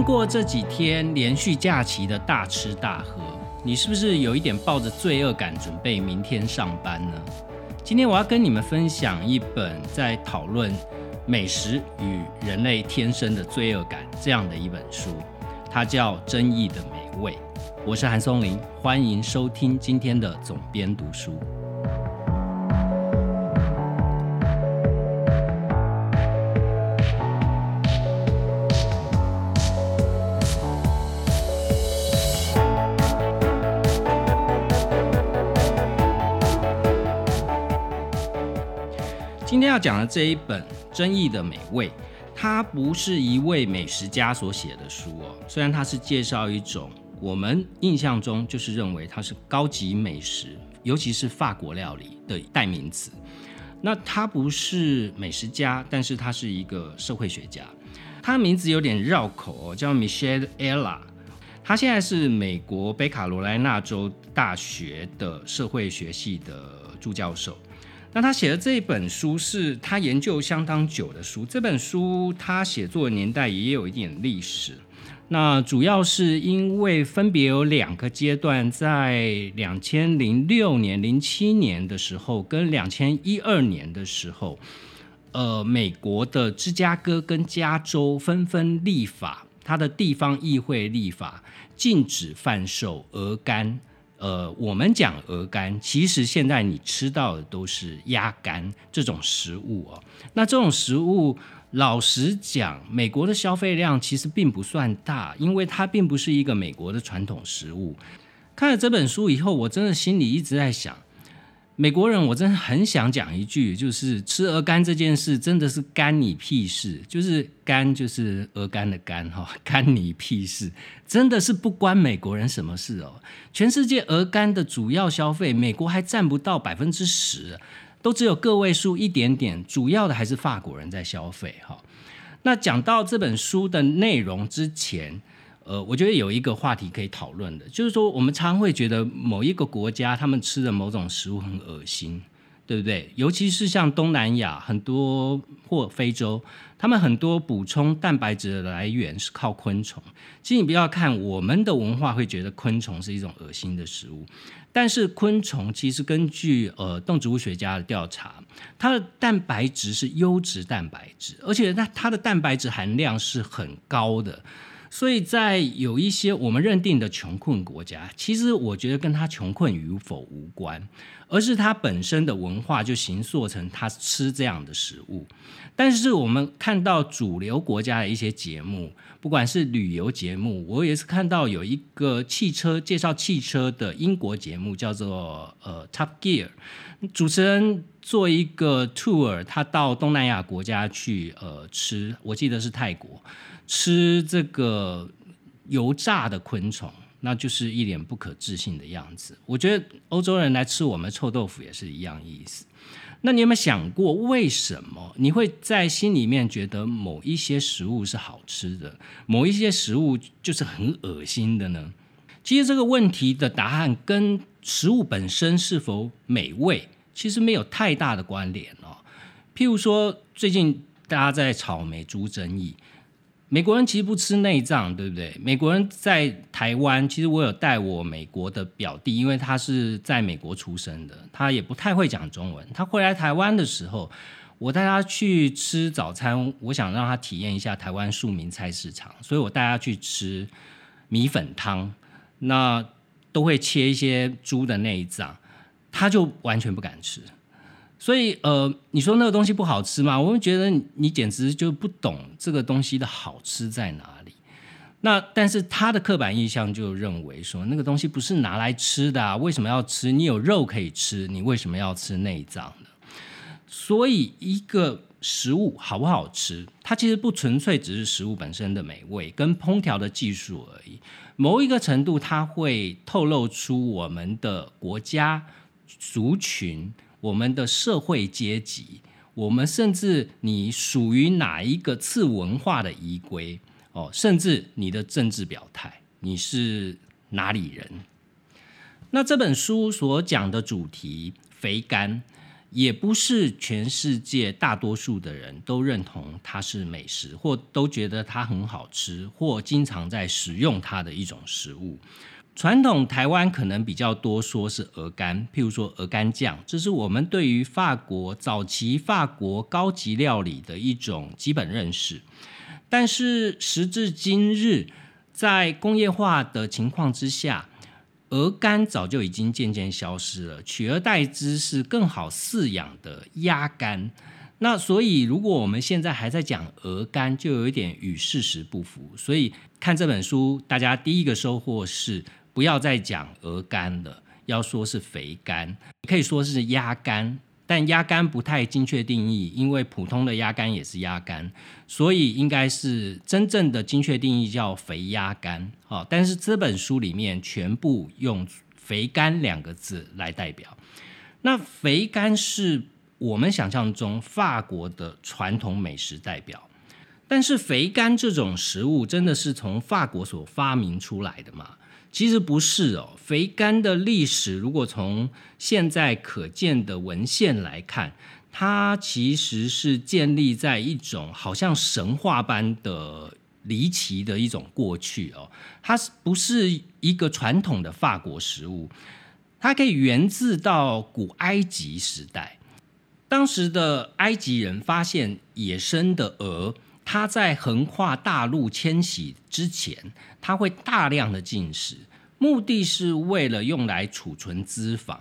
经过这几天连续假期的大吃大喝，你是不是有一点抱着罪恶感准备明天上班呢？今天我要跟你们分享一本在讨论美食与人类天生的罪恶感这样的一本书，它叫《争议的美味》。我是韩松林，欢迎收听今天的总编读书。讲的这一本《争议的美味》，它不是一位美食家所写的书哦。虽然它是介绍一种我们印象中就是认为它是高级美食，尤其是法国料理的代名词。那他不是美食家，但是他是一个社会学家。他名字有点绕口哦，叫 Michelle Ella。他现在是美国北卡罗来纳州大学的社会学系的助教授。那他写的这本书是他研究相当久的书。这本书他写作的年代也有一点历史。那主要是因为分别有两个阶段，在两千零六年、零七年的时候，跟两千一二年的时候，呃，美国的芝加哥跟加州纷纷立法，它的地方议会立法禁止贩售鹅肝。呃，我们讲鹅肝，其实现在你吃到的都是鸭肝这种食物哦。那这种食物，老实讲，美国的消费量其实并不算大，因为它并不是一个美国的传统食物。看了这本书以后，我真的心里一直在想。美国人，我真的很想讲一句，就是吃鹅肝这件事真的是干你屁事，就是肝就是鹅肝的肝哈，干你屁事，真的是不关美国人什么事哦。全世界鹅肝的主要消费，美国还占不到百分之十，都只有个位数一点点，主要的还是法国人在消费哈。那讲到这本书的内容之前。呃，我觉得有一个话题可以讨论的，就是说我们常会觉得某一个国家他们吃的某种食物很恶心，对不对？尤其是像东南亚很多或非洲，他们很多补充蛋白质的来源是靠昆虫。其实你不要看我们的文化会觉得昆虫是一种恶心的食物，但是昆虫其实根据呃动植物学家的调查，它的蛋白质是优质蛋白质，而且它它的蛋白质含量是很高的。所以在有一些我们认定的穷困国家，其实我觉得跟他穷困与否无关，而是他本身的文化就形塑成他吃这样的食物。但是我们看到主流国家的一些节目，不管是旅游节目，我也是看到有一个汽车介绍汽车的英国节目，叫做呃 Top Gear，主持人做一个 tour，他到东南亚国家去呃吃，我记得是泰国。吃这个油炸的昆虫，那就是一脸不可置信的样子。我觉得欧洲人来吃我们臭豆腐也是一样意思。那你有没有想过，为什么你会在心里面觉得某一些食物是好吃的，某一些食物就是很恶心的呢？其实这个问题的答案跟食物本身是否美味，其实没有太大的关联哦。譬如说，最近大家在草莓猪争议。美国人其实不吃内脏，对不对？美国人在台湾，其实我有带我美国的表弟，因为他是在美国出生的，他也不太会讲中文。他回来台湾的时候，我带他去吃早餐，我想让他体验一下台湾庶民菜市场，所以我带他去吃米粉汤，那都会切一些猪的内脏，他就完全不敢吃。所以，呃，你说那个东西不好吃吗？我们觉得你简直就不懂这个东西的好吃在哪里。那但是他的刻板印象就认为说，那个东西不是拿来吃的，为什么要吃？你有肉可以吃，你为什么要吃内脏呢？所以，一个食物好不好吃，它其实不纯粹只是食物本身的美味跟烹调的技术而已。某一个程度，它会透露出我们的国家族群。我们的社会阶级，我们甚至你属于哪一个次文化的依归哦，甚至你的政治表态，你是哪里人？那这本书所讲的主题，肥甘，也不是全世界大多数的人都认同它是美食，或都觉得它很好吃，或经常在食用它的一种食物。传统台湾可能比较多说是鹅肝，譬如说鹅肝酱，这是我们对于法国早期法国高级料理的一种基本认识。但是时至今日，在工业化的情况之下，鹅肝早就已经渐渐消失了，取而代之是更好饲养的鸭肝。那所以，如果我们现在还在讲鹅肝，就有一点与事实不符。所以看这本书，大家第一个收获是。不要再讲鹅肝了，要说是肥肝，可以说是鸭肝，但鸭肝不太精确定义，因为普通的鸭肝也是鸭肝，所以应该是真正的精确定义叫肥鸭肝。好，但是这本书里面全部用肥肝两个字来代表。那肥肝是我们想象中法国的传统美食代表，但是肥肝这种食物真的是从法国所发明出来的吗？其实不是哦，肥肝的历史，如果从现在可见的文献来看，它其实是建立在一种好像神话般的离奇的一种过去哦。它是不是一个传统的法国食物？它可以源自到古埃及时代，当时的埃及人发现野生的鹅。它在横跨大陆迁徙之前，它会大量的进食，目的是为了用来储存脂肪。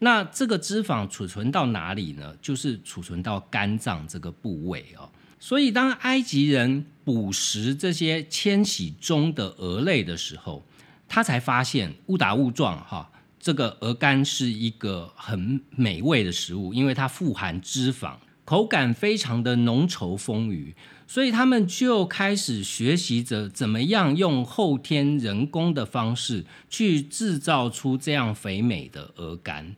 那这个脂肪储存到哪里呢？就是储存到肝脏这个部位哦。所以当埃及人捕食这些迁徙中的鹅类的时候，他才发现误打误撞哈，这个鹅肝是一个很美味的食物，因为它富含脂肪，口感非常的浓稠丰腴。所以他们就开始学习着怎么样用后天人工的方式去制造出这样肥美的鹅肝。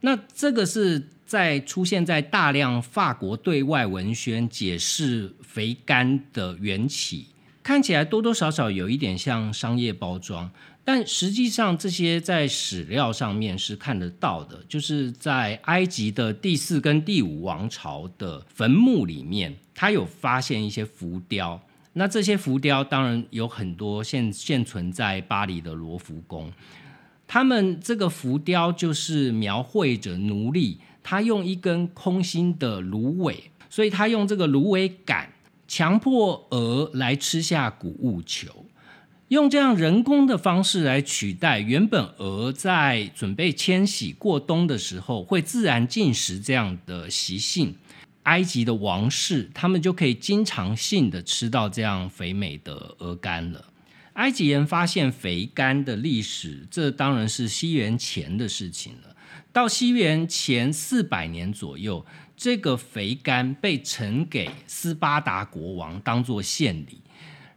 那这个是在出现在大量法国对外文宣解释肥肝的缘起，看起来多多少少有一点像商业包装。但实际上，这些在史料上面是看得到的，就是在埃及的第四跟第五王朝的坟墓里面，他有发现一些浮雕。那这些浮雕当然有很多现现存在巴黎的罗浮宫，他们这个浮雕就是描绘着奴隶，他用一根空心的芦苇，所以他用这个芦苇杆强迫鹅来吃下谷物球。用这样人工的方式来取代原本鹅在准备迁徙过冬的时候会自然进食这样的习性，埃及的王室他们就可以经常性的吃到这样肥美的鹅肝了。埃及人发现肥肝的历史，这当然是西元前的事情了。到西元前四百年左右，这个肥肝被呈给斯巴达国王当做献礼。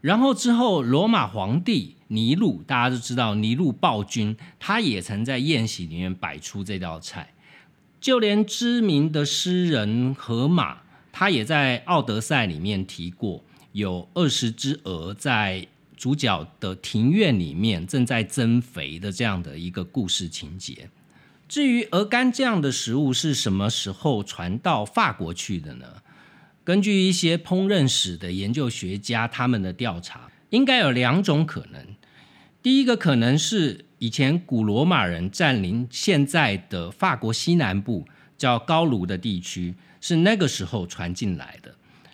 然后之后，罗马皇帝尼禄，大家都知道尼禄暴君，他也曾在宴席里面摆出这道菜。就连知名的诗人荷马，他也在《奥德赛》里面提过，有二十只鹅在主角的庭院里面正在增肥的这样的一个故事情节。至于鹅肝这样的食物是什么时候传到法国去的呢？根据一些烹饪史的研究学家，他们的调查应该有两种可能。第一个可能是以前古罗马人占领现在的法国西南部叫高卢的地区，是那个时候传进来的。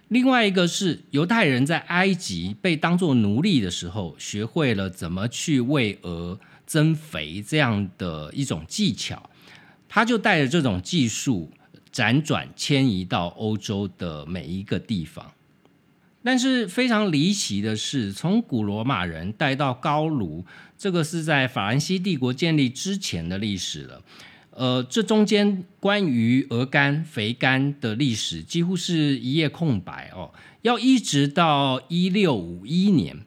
另外一个是犹太人在埃及被当作奴隶的时候，学会了怎么去喂鹅增肥这样的一种技巧，他就带着这种技术。辗转迁移到欧洲的每一个地方，但是非常离奇的是，从古罗马人带到高卢，这个是在法兰西帝国建立之前的历史了。呃，这中间关于鹅肝、肥肝的历史几乎是一页空白哦。要一直到一六五一年，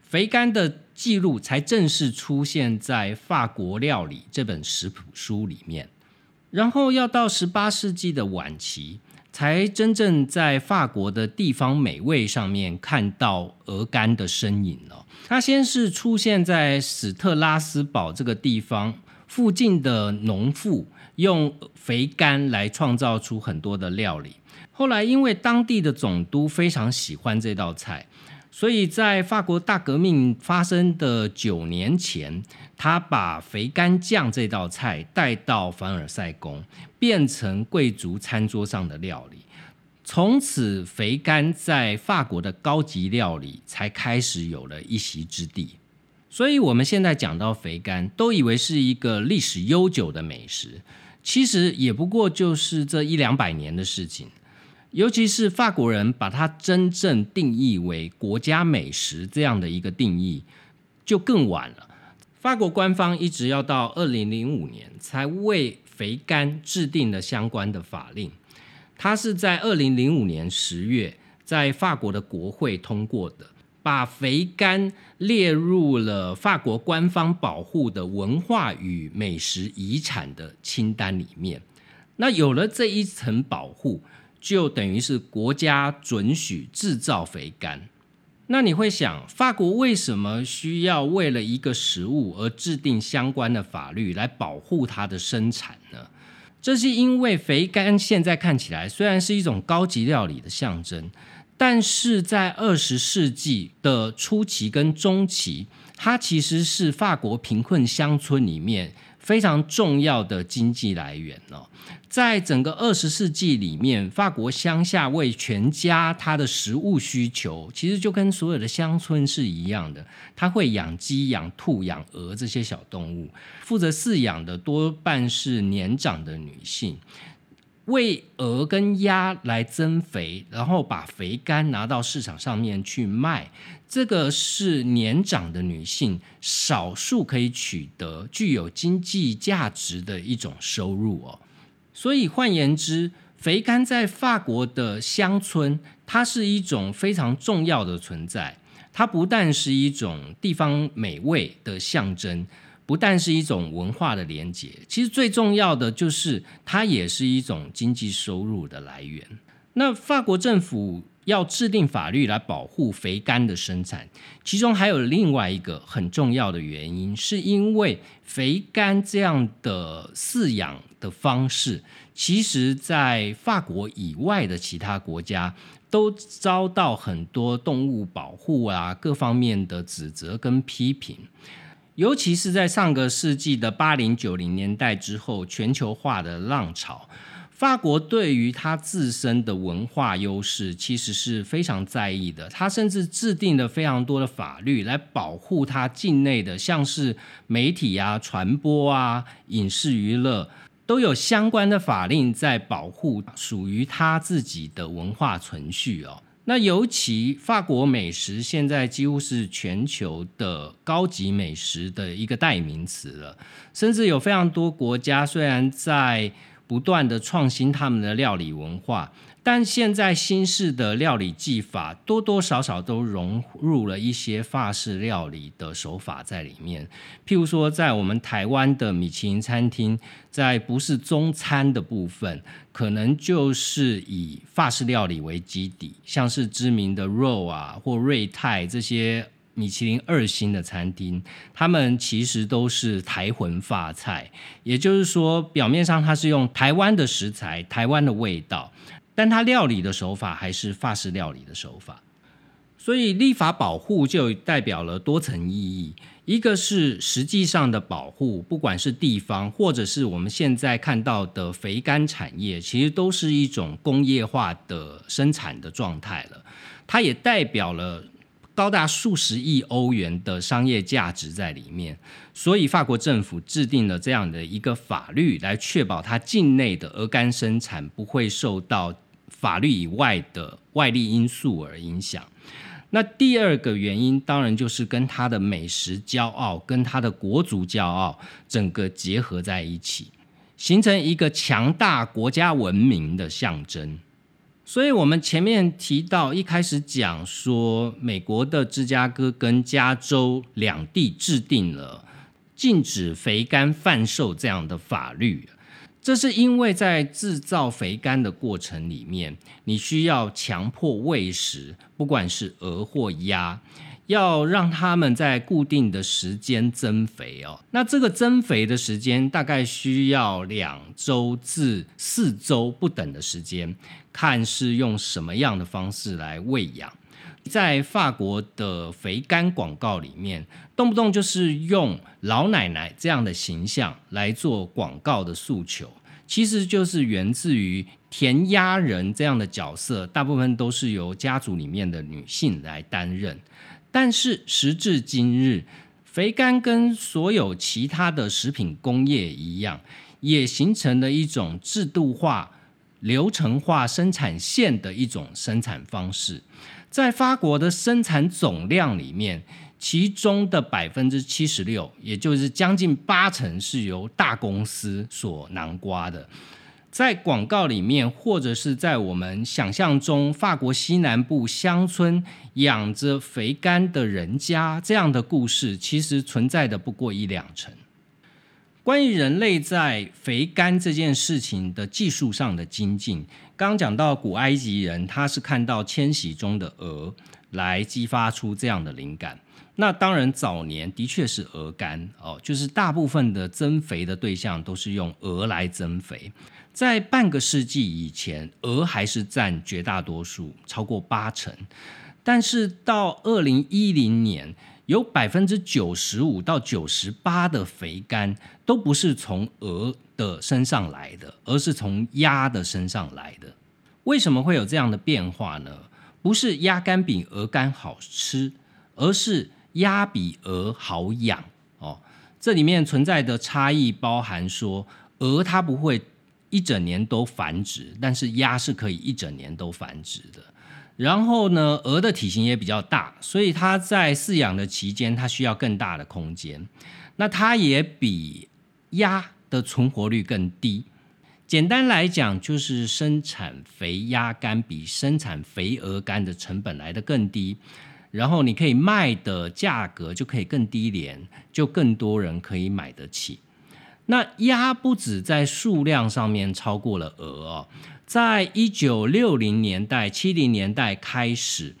肥肝的记录才正式出现在《法国料理》这本食谱书里面。然后要到十八世纪的晚期，才真正在法国的地方美味上面看到鹅肝的身影了。它先是出现在史特拉斯堡这个地方附近的农妇用肥肝来创造出很多的料理。后来因为当地的总督非常喜欢这道菜。所以在法国大革命发生的九年前，他把肥肝酱这道菜带到凡尔赛宫，变成贵族餐桌上的料理。从此，肥肝在法国的高级料理才开始有了一席之地。所以，我们现在讲到肥肝，都以为是一个历史悠久的美食，其实也不过就是这一两百年的事情。尤其是法国人把它真正定义为国家美食这样的一个定义，就更晚了。法国官方一直要到二零零五年才为肥肝制定了相关的法令。它是在二零零五年十月在法国的国会通过的，把肥肝列入了法国官方保护的文化与美食遗产的清单里面。那有了这一层保护。就等于是国家准许制造肥肝，那你会想，法国为什么需要为了一个食物而制定相关的法律来保护它的生产呢？这是因为肥肝现在看起来虽然是一种高级料理的象征，但是在二十世纪的初期跟中期，它其实是法国贫困乡村里面。非常重要的经济来源哦，在整个二十世纪里面，法国乡下为全家他的食物需求，其实就跟所有的乡村是一样的。他会养鸡、养兔、养鹅这些小动物，负责饲养的多半是年长的女性。为鹅跟鸭来增肥，然后把肥肝拿到市场上面去卖，这个是年长的女性少数可以取得具有经济价值的一种收入哦。所以换言之，肥肝在法国的乡村，它是一种非常重要的存在。它不但是一种地方美味的象征。不但是一种文化的连结，其实最重要的就是它也是一种经济收入的来源。那法国政府要制定法律来保护肥肝的生产，其中还有另外一个很重要的原因，是因为肥肝这样的饲养的方式，其实在法国以外的其他国家都遭到很多动物保护啊各方面的指责跟批评。尤其是在上个世纪的八零九零年代之后，全球化的浪潮，法国对于它自身的文化优势其实是非常在意的。它甚至制定了非常多的法律来保护它境内的，像是媒体啊、传播啊、影视娱乐，都有相关的法令在保护属于它自己的文化存续哦。那尤其法国美食现在几乎是全球的高级美食的一个代名词了，甚至有非常多国家虽然在不断的创新他们的料理文化。但现在新式的料理技法多多少少都融入了一些法式料理的手法在里面。譬如说，在我们台湾的米其林餐厅，在不是中餐的部分，可能就是以法式料理为基底，像是知名的肉啊或瑞泰这些米其林二星的餐厅，他们其实都是台魂法菜，也就是说，表面上它是用台湾的食材、台湾的味道。但它料理的手法还是法式料理的手法，所以立法保护就代表了多层意义。一个是实际上的保护，不管是地方或者是我们现在看到的肥肝产业，其实都是一种工业化的生产的状态了。它也代表了高达数十亿欧元的商业价值在里面。所以法国政府制定了这样的一个法律，来确保它境内的鹅肝生产不会受到。法律以外的外力因素而影响。那第二个原因，当然就是跟他的美食骄傲、跟他的国族骄傲整个结合在一起，形成一个强大国家文明的象征。所以，我们前面提到，一开始讲说，美国的芝加哥跟加州两地制定了禁止肥肝贩售这样的法律。这是因为在制造肥肝的过程里面，你需要强迫喂食，不管是鹅或鸭，要让它们在固定的时间增肥哦。那这个增肥的时间大概需要两周至四周不等的时间，看是用什么样的方式来喂养。在法国的肥肝广告里面，动不动就是用老奶奶这样的形象来做广告的诉求，其实就是源自于填鸭人这样的角色，大部分都是由家族里面的女性来担任。但是时至今日，肥肝跟所有其他的食品工业一样，也形成了一种制度化、流程化生产线的一种生产方式。在法国的生产总量里面，其中的百分之七十六，也就是将近八成，是由大公司所囊瓜的。在广告里面，或者是在我们想象中，法国西南部乡村养着肥肝的人家这样的故事，其实存在的不过一两成。关于人类在肥肝这件事情的技术上的精进。刚刚讲到古埃及人，他是看到迁徙中的鹅来激发出这样的灵感。那当然，早年的确是鹅肝哦，就是大部分的增肥的对象都是用鹅来增肥。在半个世纪以前，鹅还是占绝大多数，超过八成。但是到二零一零年，有百分之九十五到九十八的肥肝都不是从鹅。的身上来的，而是从鸭的身上来的。为什么会有这样的变化呢？不是鸭肝比鹅肝好吃，而是鸭比鹅好养哦。这里面存在的差异包含说，鹅它不会一整年都繁殖，但是鸭是可以一整年都繁殖的。然后呢，鹅的体型也比较大，所以它在饲养的期间，它需要更大的空间。那它也比鸭。的存活率更低。简单来讲，就是生产肥鸭肝比生产肥鹅肝的成本来的更低，然后你可以卖的价格就可以更低廉，就更多人可以买得起。那鸭不止在数量上面超过了鹅哦，在一九六零年代、七零年代开始，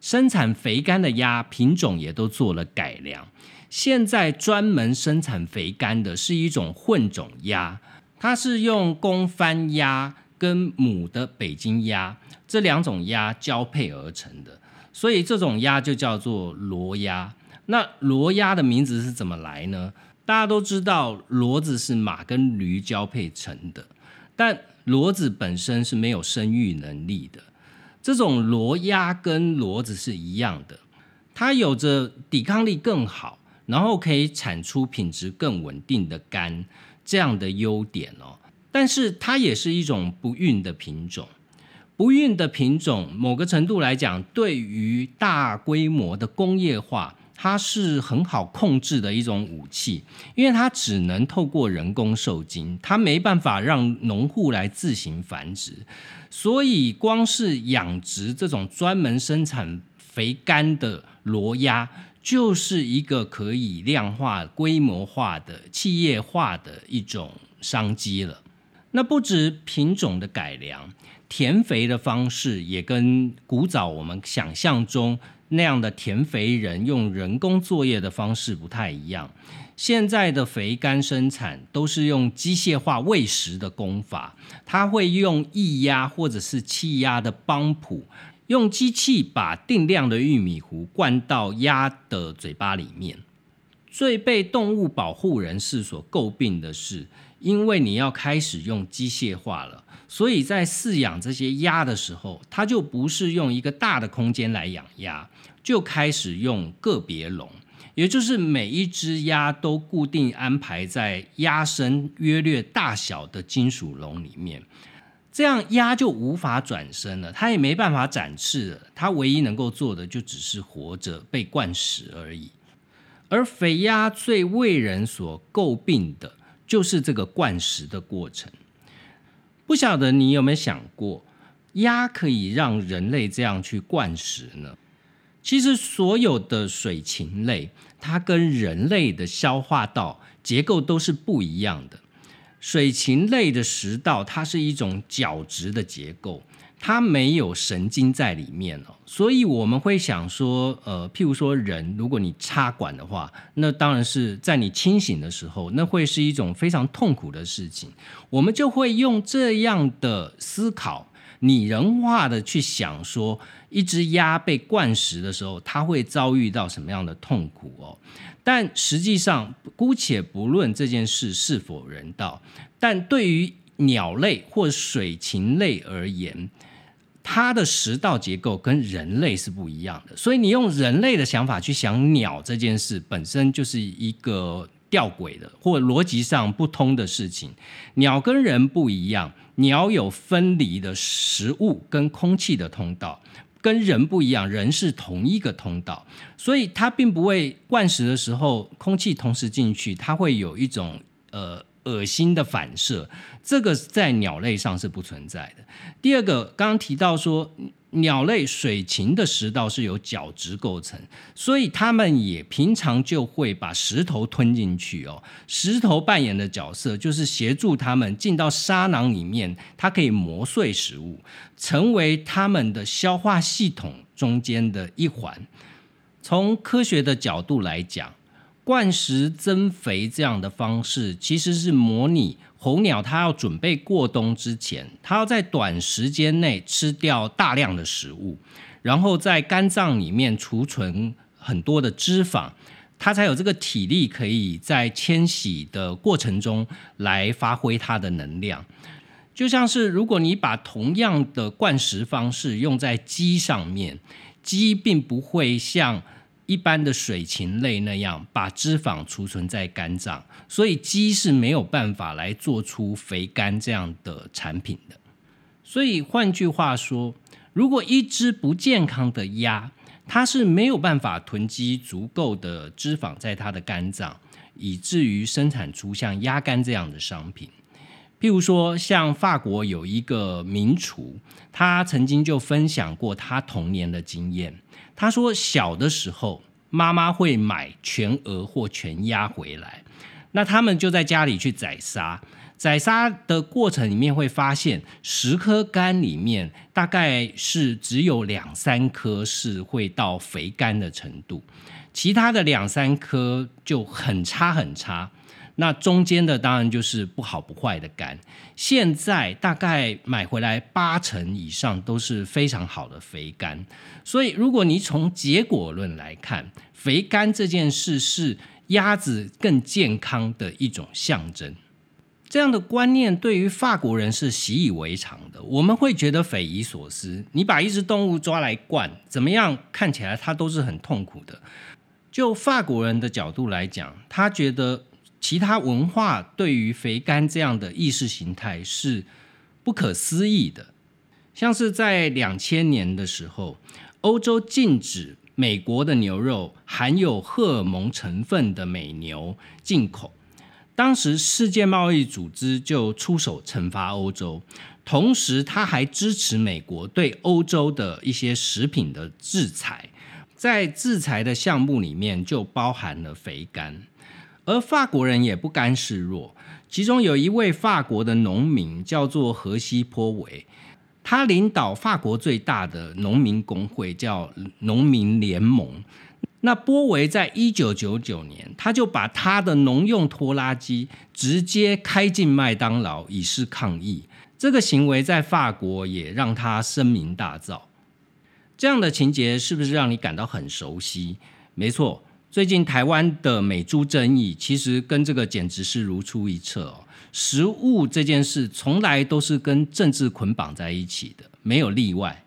生产肥肝的鸭品种也都做了改良。现在专门生产肥肝的是一种混种鸭，它是用公番鸭跟母的北京鸭这两种鸭交配而成的，所以这种鸭就叫做骡鸭。那骡鸭的名字是怎么来呢？大家都知道，骡子是马跟驴交配成的，但骡子本身是没有生育能力的。这种骡鸭跟骡子是一样的，它有着抵抗力更好。然后可以产出品质更稳定的肝，这样的优点哦。但是它也是一种不孕的品种，不孕的品种，某个程度来讲，对于大规模的工业化，它是很好控制的一种武器，因为它只能透过人工受精，它没办法让农户来自行繁殖，所以光是养殖这种专门生产肥肝的骡鸭。就是一个可以量化、规模化的企业化的一种商机了。那不止品种的改良，填肥的方式也跟古早我们想象中那样的填肥人用人工作业的方式不太一样。现在的肥肝生产都是用机械化喂食的工法，它会用液压或者是气压的帮浦。用机器把定量的玉米糊灌到鸭的嘴巴里面。最被动物保护人士所诟病的是，因为你要开始用机械化了，所以在饲养这些鸭的时候，它就不是用一个大的空间来养鸭，就开始用个别笼，也就是每一只鸭都固定安排在鸭身约略大小的金属笼里面。这样鸭就无法转身了，它也没办法展翅了。它唯一能够做的就只是活着被灌食而已。而肥鸭最为人所诟病的就是这个灌食的过程。不晓得你有没有想过，鸭可以让人类这样去灌食呢？其实所有的水禽类，它跟人类的消化道结构都是不一样的。水禽类的食道，它是一种角质的结构，它没有神经在里面哦，所以我们会想说，呃，譬如说人，如果你插管的话，那当然是在你清醒的时候，那会是一种非常痛苦的事情。我们就会用这样的思考，拟人化的去想说，一只鸭被灌食的时候，它会遭遇到什么样的痛苦哦？但实际上，姑且不论这件事是否人道，但对于鸟类或水禽类而言，它的食道结构跟人类是不一样的，所以你用人类的想法去想鸟这件事，本身就是一个吊诡的或逻辑上不通的事情。鸟跟人不一样，鸟有分离的食物跟空气的通道，跟人不一样，人是同一个通道，所以它并不会灌食的时候空气同时进去，它会有一种呃。恶心的反射，这个在鸟类上是不存在的。第二个，刚刚提到说，鸟类水禽的食道是由角质构成，所以它们也平常就会把石头吞进去哦。石头扮演的角色就是协助它们进到沙囊里面，它可以磨碎食物，成为它们的消化系统中间的一环。从科学的角度来讲。灌食增肥这样的方式，其实是模拟候鸟它要准备过冬之前，它要在短时间内吃掉大量的食物，然后在肝脏里面储存很多的脂肪，它才有这个体力可以在迁徙的过程中来发挥它的能量。就像是如果你把同样的灌食方式用在鸡上面，鸡并不会像。一般的水禽类那样把脂肪储存在肝脏，所以鸡是没有办法来做出肥肝这样的产品的。所以换句话说，如果一只不健康的鸭，它是没有办法囤积足够的脂肪在它的肝脏，以至于生产出像鸭肝这样的商品。譬如说，像法国有一个名厨，他曾经就分享过他童年的经验。他说，小的时候，妈妈会买全鹅或全鸭回来，那他们就在家里去宰杀。宰杀的过程里面会发现，十颗肝里面大概是只有两三颗是会到肥肝的程度，其他的两三颗就很差很差。那中间的当然就是不好不坏的肝，现在大概买回来八成以上都是非常好的肥肝，所以如果你从结果论来看，肥肝这件事是鸭子更健康的一种象征。这样的观念对于法国人是习以为常的，我们会觉得匪夷所思。你把一只动物抓来灌，怎么样？看起来它都是很痛苦的。就法国人的角度来讲，他觉得。其他文化对于肥肝这样的意识形态是不可思议的，像是在两千年的时候，欧洲禁止美国的牛肉含有荷尔蒙成分的美牛进口，当时世界贸易组织就出手惩罚欧洲，同时他还支持美国对欧洲的一些食品的制裁，在制裁的项目里面就包含了肥肝。而法国人也不甘示弱，其中有一位法国的农民叫做荷西波维，他领导法国最大的农民工会，叫农民联盟。那波维在一九九九年，他就把他的农用拖拉机直接开进麦当劳，以示抗议。这个行为在法国也让他声名大噪。这样的情节是不是让你感到很熟悉？没错。最近台湾的美猪争议，其实跟这个简直是如出一辙哦。食物这件事从来都是跟政治捆绑在一起的，没有例外。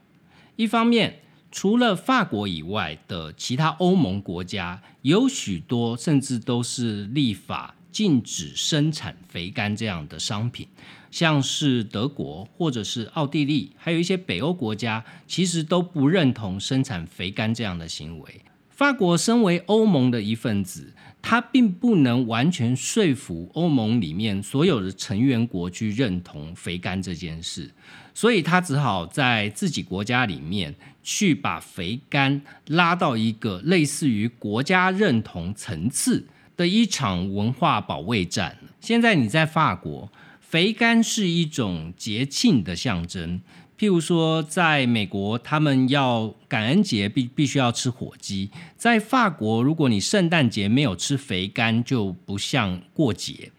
一方面，除了法国以外的其他欧盟国家，有许多甚至都是立法禁止生产肥肝这样的商品，像是德国或者是奥地利，还有一些北欧国家，其实都不认同生产肥肝这样的行为。法国身为欧盟的一份子，它并不能完全说服欧盟里面所有的成员国去认同肥肝这件事，所以他只好在自己国家里面去把肥肝拉到一个类似于国家认同层次的一场文化保卫战。现在你在法国，肥肝是一种节庆的象征。譬如说，在美国，他们要感恩节必必须要吃火鸡；在法国，如果你圣诞节没有吃肥肝，就不像过节。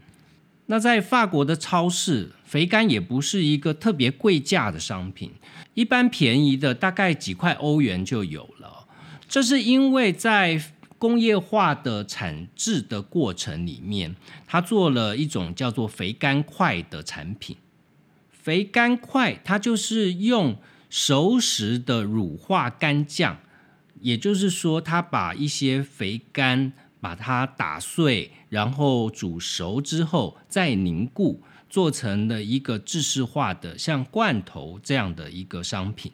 那在法国的超市，肥肝也不是一个特别贵价的商品，一般便宜的大概几块欧元就有了。这是因为在工业化的产制的过程里面，它做了一种叫做肥肝块的产品。肥肝块它就是用熟食的乳化干酱，也就是说，它把一些肥肝把它打碎，然后煮熟之后再凝固，做成了一个制式化的像罐头这样的一个商品。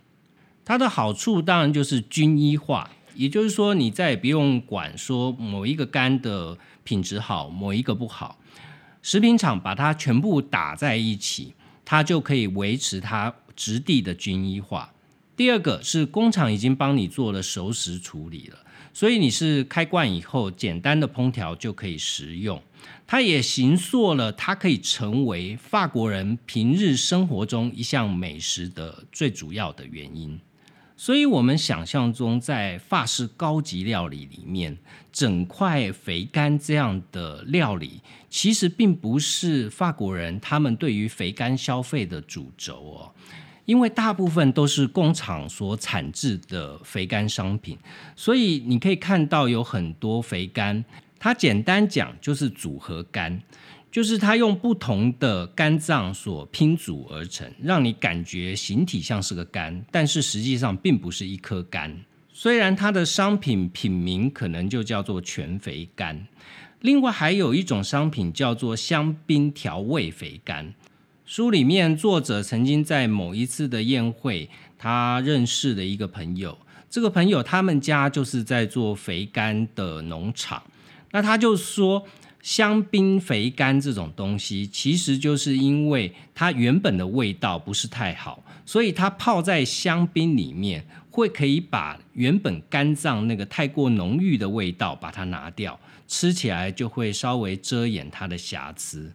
它的好处当然就是均一化。也就是说，你再也不用管说某一个肝的品质好，某一个不好，食品厂把它全部打在一起，它就可以维持它质地的均一化。第二个是工厂已经帮你做了熟食处理了，所以你是开罐以后简单的烹调就可以食用。它也形塑了它可以成为法国人平日生活中一项美食的最主要的原因。所以，我们想象中在法式高级料理里面，整块肥肝这样的料理，其实并不是法国人他们对于肥肝消费的主轴哦。因为大部分都是工厂所产制的肥肝商品，所以你可以看到有很多肥肝，它简单讲就是组合肝。就是它用不同的肝脏所拼组而成，让你感觉形体像是个肝，但是实际上并不是一颗肝。虽然它的商品品名可能就叫做全肥肝，另外还有一种商品叫做香槟调味肥肝。书里面作者曾经在某一次的宴会，他认识的一个朋友，这个朋友他们家就是在做肥肝的农场，那他就说。香槟肥肝这种东西，其实就是因为它原本的味道不是太好，所以它泡在香槟里面，会可以把原本肝脏那个太过浓郁的味道把它拿掉，吃起来就会稍微遮掩它的瑕疵。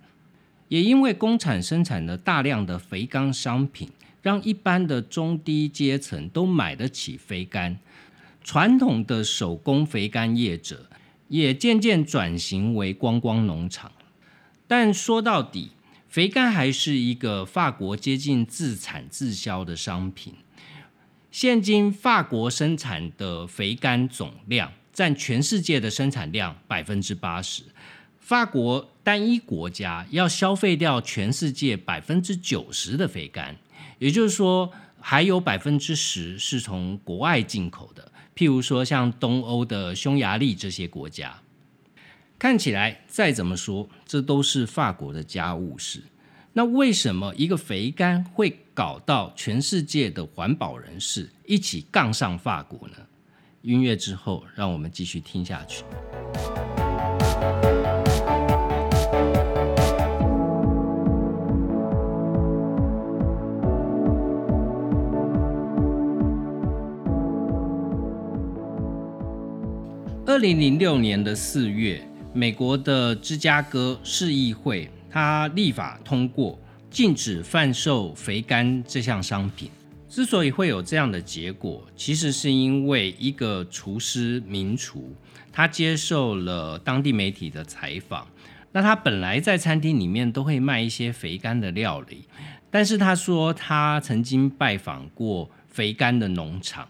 也因为工厂生产了大量的肥肝商品，让一般的中低阶层都买得起肥肝，传统的手工肥肝业者。也渐渐转型为观光农场，但说到底，肥肝还是一个法国接近自产自销的商品。现今法国生产的肥肝总量占全世界的生产量百分之八十，法国单一国家要消费掉全世界百分之九十的肥肝，也就是说，还有百分之十是从国外进口的。譬如说，像东欧的匈牙利这些国家，看起来再怎么说，这都是法国的家务事。那为什么一个肥肝会搞到全世界的环保人士一起杠上法国呢？音乐之后，让我们继续听下去。二零零六年的四月，美国的芝加哥市议会，它立法通过禁止贩售肥肝这项商品。之所以会有这样的结果，其实是因为一个厨师名厨，他接受了当地媒体的采访。那他本来在餐厅里面都会卖一些肥肝的料理，但是他说他曾经拜访过肥肝的农场。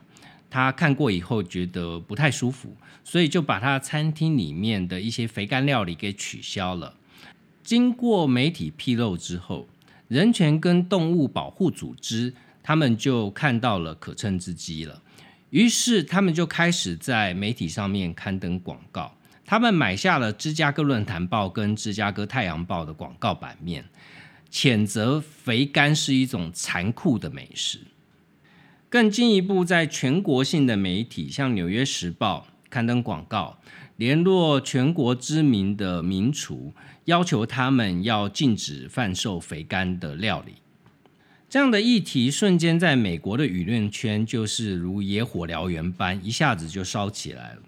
他看过以后觉得不太舒服，所以就把他餐厅里面的一些肥肝料理给取消了。经过媒体披露之后，人权跟动物保护组织他们就看到了可乘之机了，于是他们就开始在媒体上面刊登广告。他们买下了芝加哥论坛报跟芝加哥太阳报的广告版面，谴责肥肝是一种残酷的美食。更进一步，在全国性的媒体，像《纽约时报》刊登广告，联络全国知名的名厨，要求他们要禁止贩售肥甘的料理。这样的议题瞬间在美国的舆论圈就是如野火燎原般，一下子就烧起来了。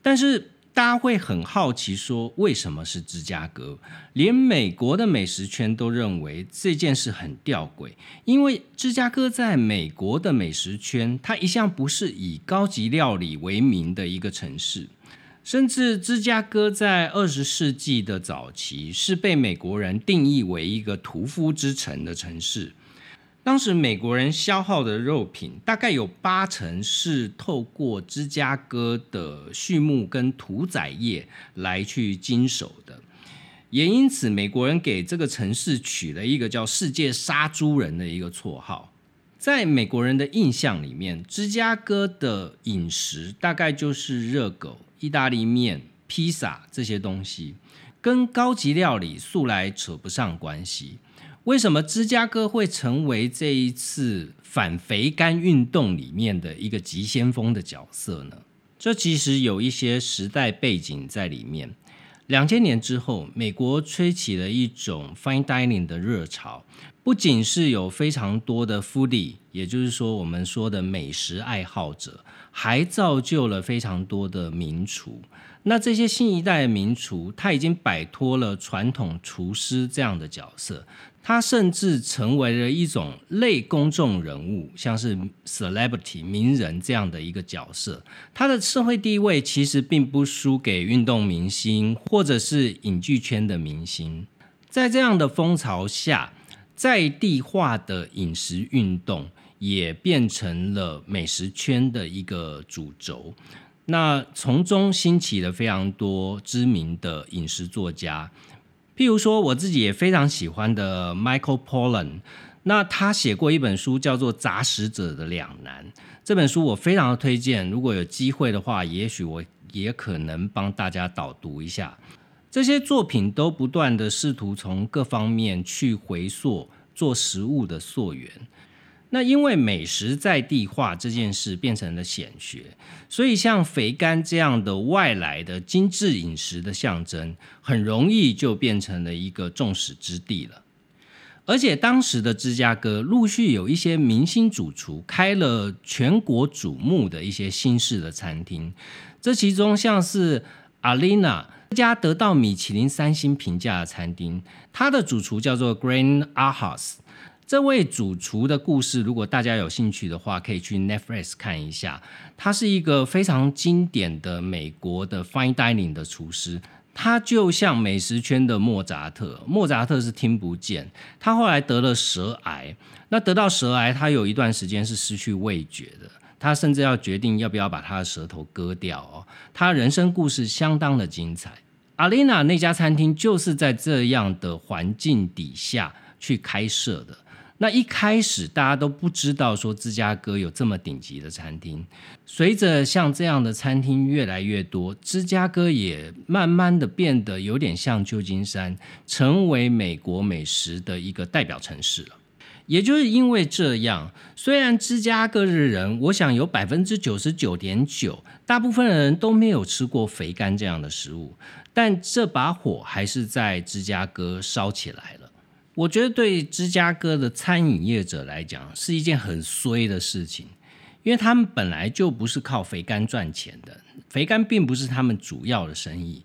但是大家会很好奇说，为什么是芝加哥？连美国的美食圈都认为这件事很吊诡，因为芝加哥在美国的美食圈，它一向不是以高级料理为名的一个城市。甚至芝加哥在二十世纪的早期是被美国人定义为一个屠夫之城的城市。当时美国人消耗的肉品大概有八成是透过芝加哥的畜牧跟屠宰业来去经手的，也因此美国人给这个城市取了一个叫“世界杀猪人”的一个绰号。在美国人的印象里面，芝加哥的饮食大概就是热狗。意大利面、披萨这些东西跟高级料理素来扯不上关系。为什么芝加哥会成为这一次反肥肝运动里面的一个急先锋的角色呢？这其实有一些时代背景在里面。两千年之后，美国吹起了一种 fine dining 的热潮，不仅是有非常多的 foodie，也就是说我们说的美食爱好者。还造就了非常多的名厨。那这些新一代的名厨，他已经摆脱了传统厨师这样的角色，他甚至成为了一种类公众人物，像是 celebrity 名人这样的一个角色。他的社会地位其实并不输给运动明星或者是影剧圈的明星。在这样的风潮下，在地化的饮食运动。也变成了美食圈的一个主轴，那从中兴起了非常多知名的饮食作家，譬如说我自己也非常喜欢的 Michael Pollan，那他写过一本书叫做《杂食者的两难》，这本书我非常的推荐，如果有机会的话，也许我也可能帮大家导读一下。这些作品都不断的试图从各方面去回溯做食物的溯源。那因为美食在地化这件事变成了显学，所以像肥肝这样的外来的精致饮食的象征，很容易就变成了一个众矢之的了。而且当时的芝加哥陆续有一些明星主厨开了全国瞩目的一些新式的餐厅，这其中像是阿丽娜这家得到米其林三星评价的餐厅，它的主厨叫做 Green Ahas。这位主厨的故事，如果大家有兴趣的话，可以去 Netflix 看一下。他是一个非常经典的美国的 fine dining 的厨师，他就像美食圈的莫扎特。莫扎特是听不见，他后来得了舌癌。那得到舌癌，他有一段时间是失去味觉的，他甚至要决定要不要把他的舌头割掉哦。他人生故事相当的精彩。阿丽娜那家餐厅就是在这样的环境底下去开设的。那一开始大家都不知道说芝加哥有这么顶级的餐厅，随着像这样的餐厅越来越多，芝加哥也慢慢的变得有点像旧金山，成为美国美食的一个代表城市了。也就是因为这样，虽然芝加哥的人，我想有百分之九十九点九，大部分人都没有吃过肥干这样的食物，但这把火还是在芝加哥烧起来了。我觉得对芝加哥的餐饮业者来讲是一件很衰的事情，因为他们本来就不是靠肥干赚钱的，肥干并不是他们主要的生意。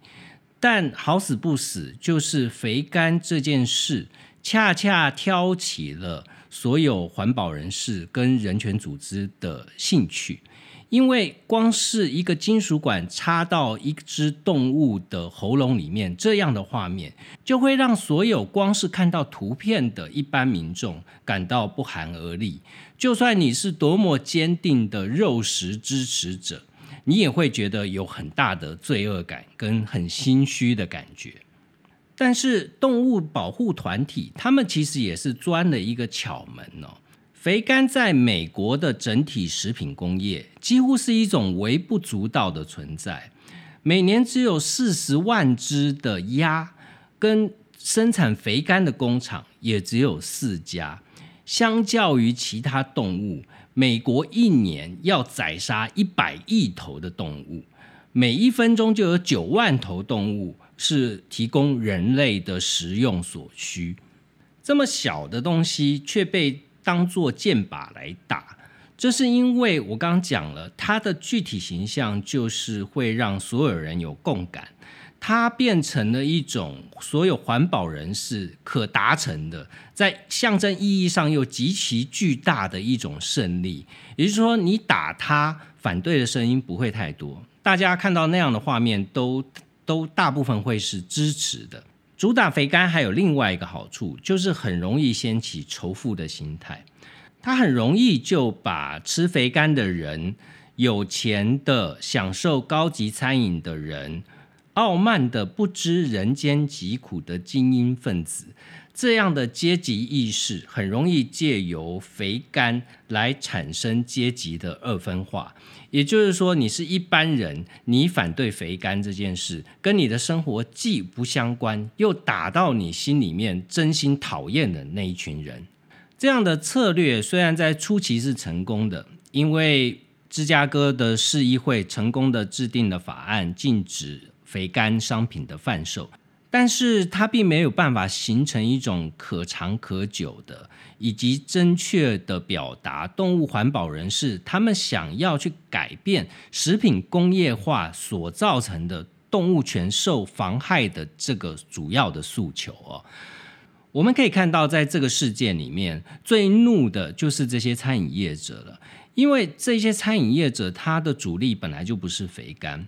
但好死不死，就是肥干这件事，恰恰挑起了所有环保人士跟人权组织的兴趣。因为光是一个金属管插到一只动物的喉咙里面，这样的画面就会让所有光是看到图片的一般民众感到不寒而栗。就算你是多么坚定的肉食支持者，你也会觉得有很大的罪恶感跟很心虚的感觉。但是动物保护团体他们其实也是钻了一个巧门哦。肥肝在美国的整体食品工业几乎是一种微不足道的存在，每年只有四十万只的鸭，跟生产肥肝的工厂也只有四家。相较于其他动物，美国一年要宰杀一百亿头的动物，每一分钟就有九万头动物是提供人类的食用所需。这么小的东西却被当做箭靶来打，这是因为我刚刚讲了，它的具体形象就是会让所有人有共感，它变成了一种所有环保人士可达成的，在象征意义上又极其巨大的一种胜利。也就是说，你打它，反对的声音不会太多，大家看到那样的画面，都都大部分会是支持的。主打肥甘还有另外一个好处，就是很容易掀起仇富的心态。它很容易就把吃肥甘的人、有钱的、享受高级餐饮的人、傲慢的不知人间疾苦的精英分子，这样的阶级意识很容易借由肥甘来产生阶级的二分化。也就是说，你是一般人，你反对肥甘这件事，跟你的生活既不相关，又打到你心里面真心讨厌的那一群人。这样的策略虽然在初期是成功的，因为芝加哥的市议会成功的制定了法案，禁止肥甘商品的贩售，但是它并没有办法形成一种可长可久的，以及正确的表达动物环保人士他们想要去改变食品工业化所造成的动物权受妨害的这个主要的诉求哦。我们可以看到，在这个事件里面，最怒的就是这些餐饮业者了，因为这些餐饮业者他的主力本来就不是肥肝，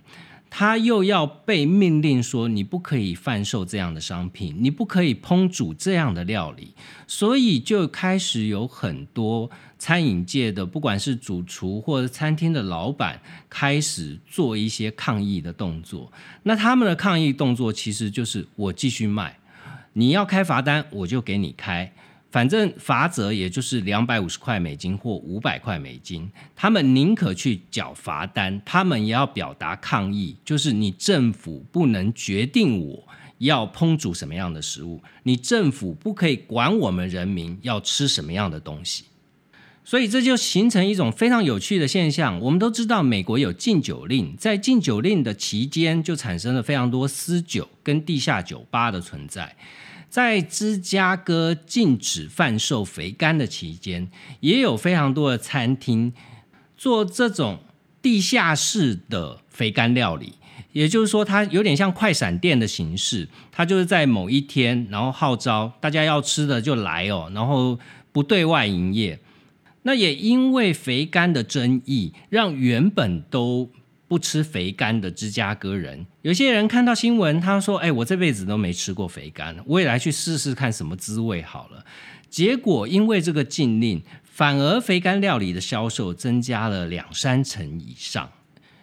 他又要被命令说你不可以贩售这样的商品，你不可以烹煮这样的料理，所以就开始有很多餐饮界的，不管是主厨或者餐厅的老板，开始做一些抗议的动作。那他们的抗议动作其实就是我继续卖。你要开罚单，我就给你开，反正罚则也就是两百五十块美金或五百块美金。他们宁可去缴罚单，他们也要表达抗议，就是你政府不能决定我要烹煮什么样的食物，你政府不可以管我们人民要吃什么样的东西。所以这就形成一种非常有趣的现象。我们都知道，美国有禁酒令，在禁酒令的期间，就产生了非常多私酒跟地下酒吧的存在。在芝加哥禁止贩售肥肝的期间，也有非常多的餐厅做这种地下室的肥肝料理。也就是说，它有点像快闪店的形式，它就是在某一天，然后号召大家要吃的就来哦，然后不对外营业。那也因为肥肝的争议，让原本都。不吃肥肝的芝加哥人，有些人看到新闻，他说：“哎，我这辈子都没吃过肥肝，我也来去试试看什么滋味好了。”结果因为这个禁令，反而肥肝料理的销售增加了两三成以上。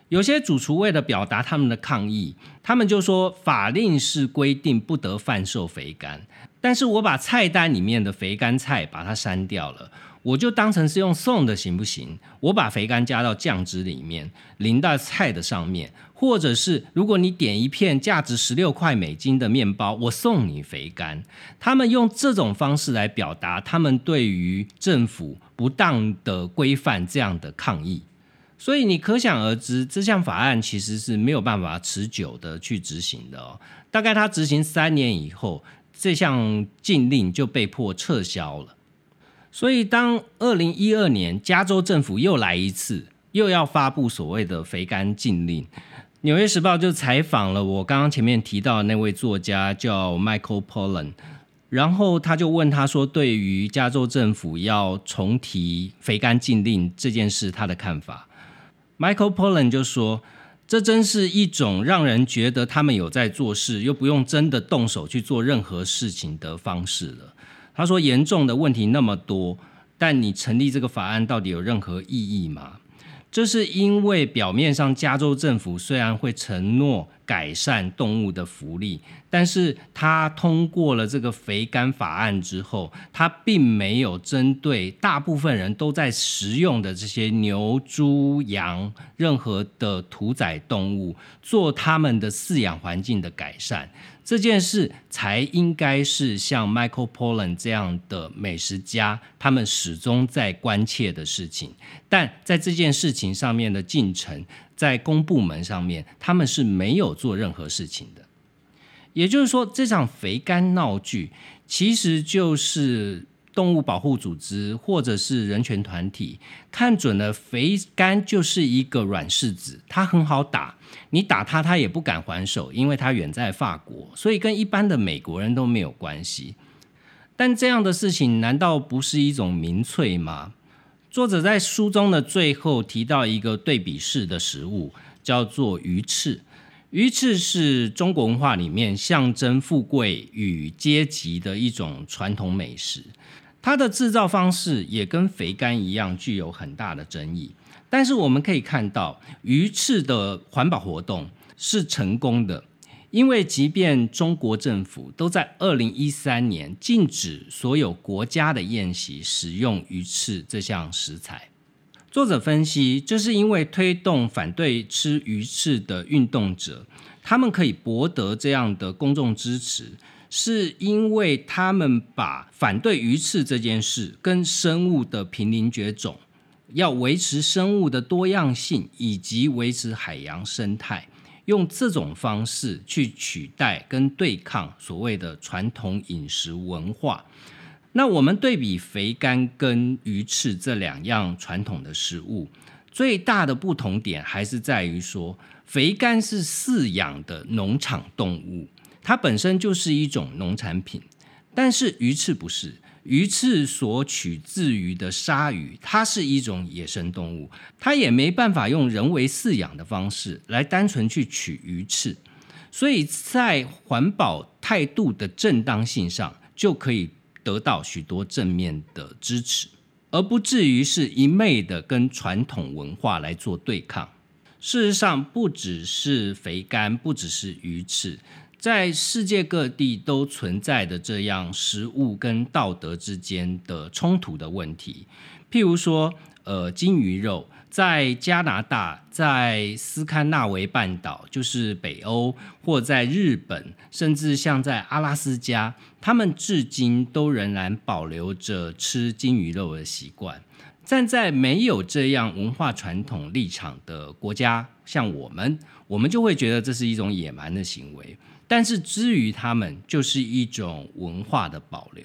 有些主厨为了表达他们的抗议，他们就说法令是规定不得贩售肥肝，但是我把菜单里面的肥肝菜把它删掉了。我就当成是用送的行不行？我把肥肝加到酱汁里面，淋到菜的上面，或者是如果你点一片价值十六块美金的面包，我送你肥肝。他们用这种方式来表达他们对于政府不当的规范这样的抗议。所以你可想而知，这项法案其实是没有办法持久的去执行的哦。大概它执行三年以后，这项禁令就被迫撤销了。所以，当二零一二年加州政府又来一次，又要发布所谓的肥肝禁令，《纽约时报》就采访了我刚刚前面提到的那位作家，叫 Michael Pollan，然后他就问他说：“对于加州政府要重提肥肝禁令这件事，他的看法。”Michael Pollan 就说：“这真是一种让人觉得他们有在做事，又不用真的动手去做任何事情的方式了。”他说：“严重的问题那么多，但你成立这个法案到底有任何意义吗？这是因为表面上加州政府虽然会承诺。”改善动物的福利，但是他通过了这个肥肝法案之后，他并没有针对大部分人都在食用的这些牛、猪、羊任何的屠宰动物做他们的饲养环境的改善。这件事才应该是像 Michael Pollan 这样的美食家他们始终在关切的事情。但在这件事情上面的进程。在公部门上面，他们是没有做任何事情的。也就是说，这场肥肝闹剧其实就是动物保护组织或者是人权团体看准了肥肝就是一个软柿子，它很好打，你打它它也不敢还手，因为它远在法国，所以跟一般的美国人都没有关系。但这样的事情难道不是一种民粹吗？作者在书中的最后提到一个对比式的食物，叫做鱼翅。鱼翅是中国文化里面象征富贵与阶级的一种传统美食。它的制造方式也跟肥肝一样，具有很大的争议。但是我们可以看到，鱼翅的环保活动是成功的。因为即便中国政府都在二零一三年禁止所有国家的宴席使用鱼翅这项食材，作者分析，这是因为推动反对吃鱼翅的运动者，他们可以博得这样的公众支持，是因为他们把反对鱼翅这件事跟生物的濒临绝种、要维持生物的多样性以及维持海洋生态。用这种方式去取代跟对抗所谓的传统饮食文化。那我们对比肥肝跟鱼翅这两样传统的食物，最大的不同点还是在于说，肥肝是饲养的农场动物，它本身就是一种农产品，但是鱼翅不是。鱼翅所取自于的鲨鱼，它是一种野生动物，它也没办法用人为饲养的方式来单纯去取鱼翅，所以在环保态度的正当性上，就可以得到许多正面的支持，而不至于是一昧的跟传统文化来做对抗。事实上，不只是肥肝，不只是鱼翅。在世界各地都存在的这样食物跟道德之间的冲突的问题，譬如说，呃，金鱼肉在加拿大、在斯堪纳维半岛，就是北欧，或在日本，甚至像在阿拉斯加，他们至今都仍然保留着吃金鱼肉的习惯。站在没有这样文化传统立场的国家，像我们，我们就会觉得这是一种野蛮的行为。但是，之于他们，就是一种文化的保留。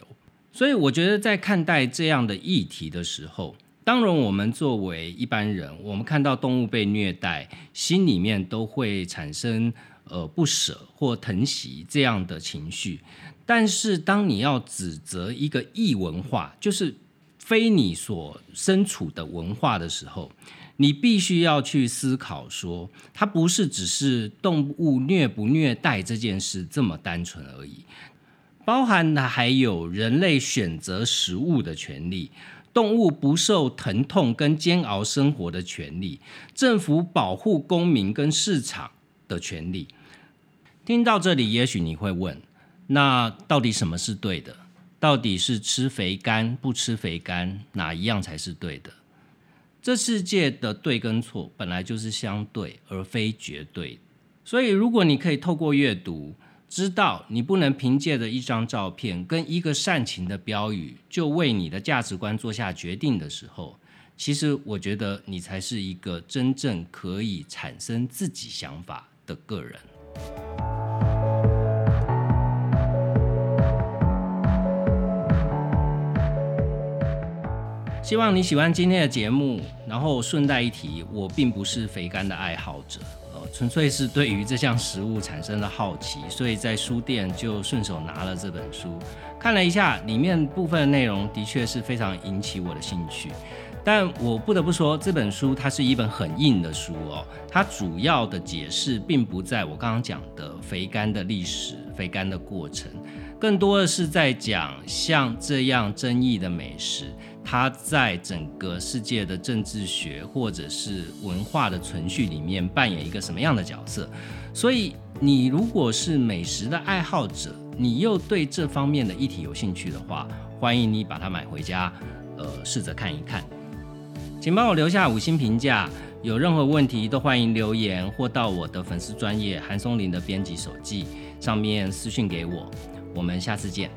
所以，我觉得在看待这样的议题的时候，当然，我们作为一般人，我们看到动物被虐待，心里面都会产生呃不舍或疼惜这样的情绪。但是，当你要指责一个异文化，就是非你所身处的文化的时候，你必须要去思考，说它不是只是动物虐不虐待这件事这么单纯而已，包含的还有人类选择食物的权利，动物不受疼痛跟煎熬生活的权利，政府保护公民跟市场的权利。听到这里，也许你会问：那到底什么是对的？到底是吃肥肝不吃肥肝，哪一样才是对的？这世界的对跟错本来就是相对而非绝对，所以如果你可以透过阅读，知道你不能凭借着一张照片跟一个煽情的标语就为你的价值观做下决定的时候，其实我觉得你才是一个真正可以产生自己想法的个人。希望你喜欢今天的节目，然后顺带一提，我并不是肥肝的爱好者，呃，纯粹是对于这项食物产生了好奇，所以在书店就顺手拿了这本书，看了一下，里面部分的内容的确是非常引起我的兴趣。但我不得不说，这本书它是一本很硬的书哦，它主要的解释并不在我刚刚讲的肥肝的历史、肥肝的过程，更多的是在讲像这样争议的美食。它在整个世界的政治学或者是文化的存续里面扮演一个什么样的角色？所以，你如果是美食的爱好者，你又对这方面的议题有兴趣的话，欢迎你把它买回家，呃，试着看一看。请帮我留下五星评价，有任何问题都欢迎留言或到我的粉丝专业韩松林的编辑手记上面私讯给我。我们下次见。